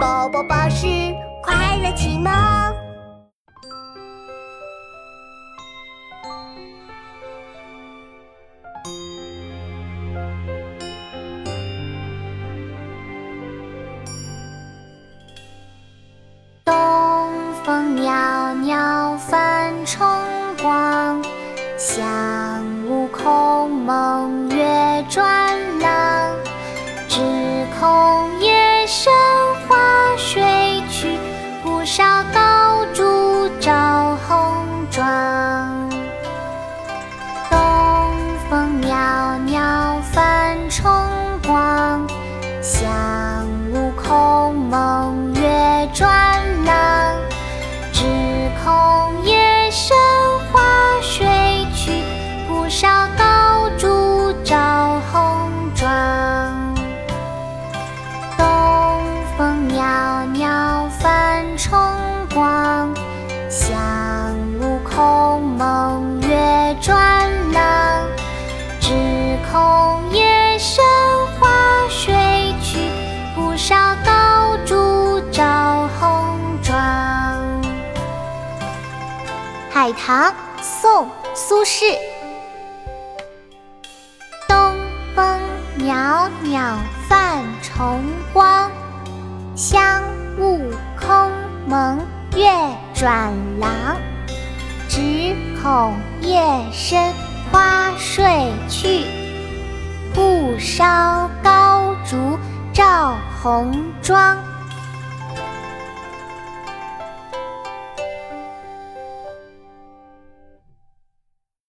宝宝巴士快乐启蒙。东风袅袅泛冲光，香雾空蒙月转廊。只恐香雾空蒙月转廊。只恐夜深花睡去，不少高烛照红妆。海棠，宋·苏轼。东风袅袅泛崇光，香雾转廊。只恐夜深花睡去，不烧高烛照红妆。